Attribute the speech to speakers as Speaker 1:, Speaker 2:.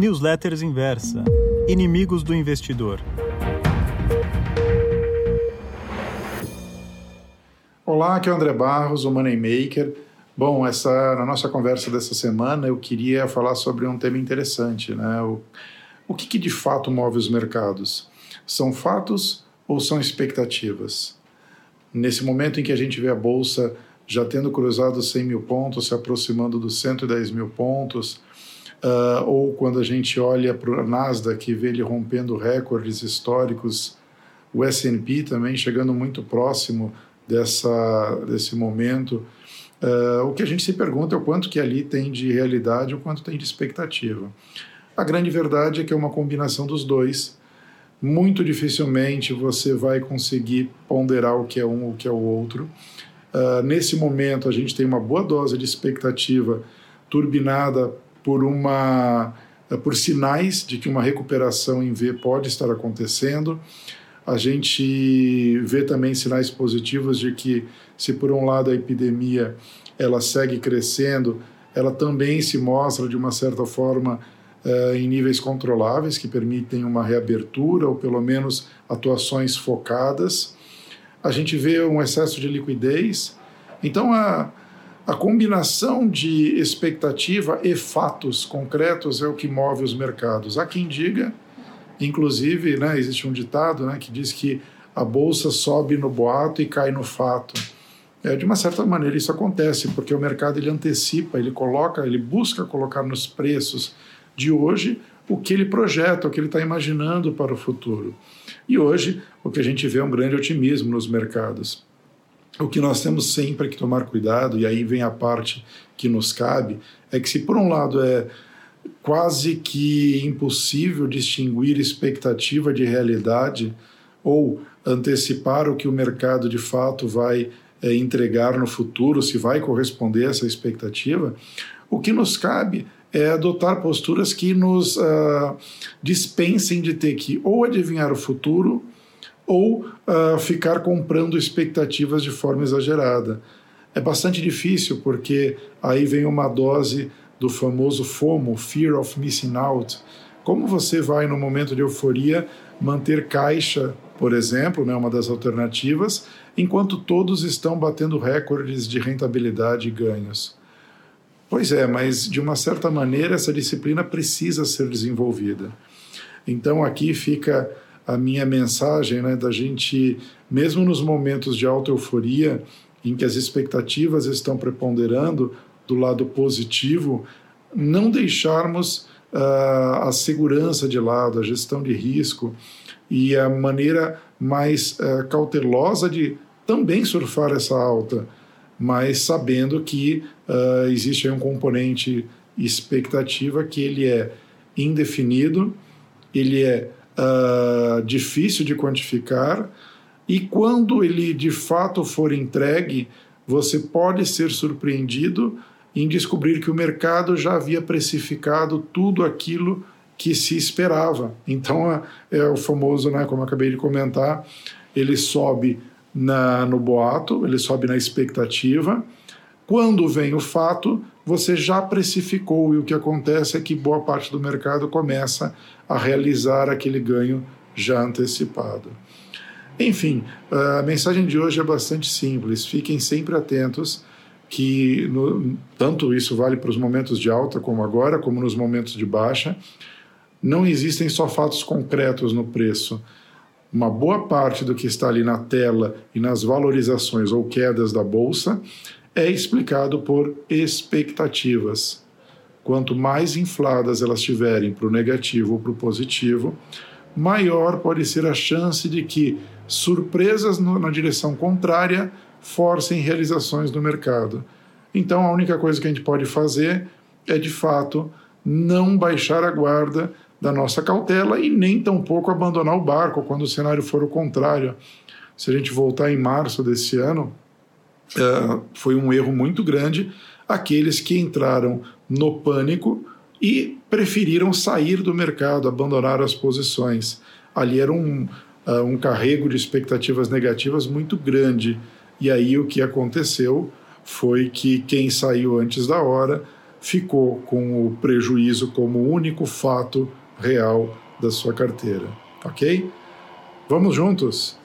Speaker 1: Newsletters Inversa Inimigos do Investidor.
Speaker 2: Olá, aqui é o André Barros, o Moneymaker. Bom, essa, na nossa conversa dessa semana eu queria falar sobre um tema interessante, né? O, o que, que de fato move os mercados? São fatos ou são expectativas? Nesse momento em que a gente vê a Bolsa já tendo cruzado 100 mil pontos, se aproximando dos 110 mil pontos, uh, ou quando a gente olha para o Nasdaq e vê ele rompendo recordes históricos, o S&P também chegando muito próximo dessa, desse momento, uh, o que a gente se pergunta é o quanto que ali tem de realidade, o quanto tem de expectativa. A grande verdade é que é uma combinação dos dois, muito dificilmente você vai conseguir ponderar o que é um ou o que é o outro. Uh, nesse momento, a gente tem uma boa dose de expectativa turbinada por uma uh, por sinais de que uma recuperação em V pode estar acontecendo. A gente vê também sinais positivos de que, se por um lado a epidemia ela segue crescendo, ela também se mostra de uma certa forma uh, em níveis controláveis, que permitem uma reabertura ou pelo menos atuações focadas. A gente vê um excesso de liquidez. Então, a, a combinação de expectativa e fatos concretos é o que move os mercados. Há quem diga, inclusive, né, existe um ditado né, que diz que a bolsa sobe no boato e cai no fato. É, de uma certa maneira isso acontece porque o mercado ele antecipa, ele coloca, ele busca colocar nos preços de hoje o que ele projeta, o que ele está imaginando para o futuro. E hoje o que a gente vê é um grande otimismo nos mercados. O que nós temos sempre que tomar cuidado, e aí vem a parte que nos cabe, é que se por um lado é quase que impossível distinguir expectativa de realidade ou antecipar o que o mercado de fato vai é, entregar no futuro, se vai corresponder a essa expectativa, o que nos cabe é adotar posturas que nos uh, dispensem de ter que ou adivinhar o futuro ou uh, ficar comprando expectativas de forma exagerada. É bastante difícil porque aí vem uma dose do famoso FOMO, Fear of Missing Out. Como você vai, no momento de euforia, manter caixa, por exemplo, né, uma das alternativas, enquanto todos estão batendo recordes de rentabilidade e ganhos? Pois é, mas de uma certa maneira essa disciplina precisa ser desenvolvida. Então aqui fica a minha mensagem né, da gente, mesmo nos momentos de alta euforia, em que as expectativas estão preponderando do lado positivo, não deixarmos uh, a segurança de lado, a gestão de risco e a maneira mais uh, cautelosa de também surfar essa alta mas sabendo que uh, existe um componente expectativa que ele é indefinido, ele é uh, difícil de quantificar e quando ele de fato for entregue, você pode ser surpreendido em descobrir que o mercado já havia precificado tudo aquilo que se esperava. Então é, é o famoso, né, como acabei de comentar, ele sobe na, no boato, ele sobe na expectativa. Quando vem o fato, você já precificou e o que acontece é que boa parte do mercado começa a realizar aquele ganho já antecipado. Enfim, a mensagem de hoje é bastante simples. Fiquem sempre atentos que no, tanto isso vale para os momentos de alta como agora, como nos momentos de baixa. Não existem só fatos concretos no preço uma boa parte do que está ali na tela e nas valorizações ou quedas da bolsa é explicado por expectativas. Quanto mais infladas elas estiverem para o negativo ou para o positivo, maior pode ser a chance de que surpresas no, na direção contrária forcem realizações do mercado. Então, a única coisa que a gente pode fazer é, de fato, não baixar a guarda, da nossa cautela e nem tampouco abandonar o barco quando o cenário for o contrário. Se a gente voltar em março desse ano, uh, foi um erro muito grande aqueles que entraram no pânico e preferiram sair do mercado, abandonar as posições. Ali era um, uh, um carrego de expectativas negativas muito grande. E aí o que aconteceu foi que quem saiu antes da hora ficou com o prejuízo como único fato real da sua carteira. Ok? Vamos juntos?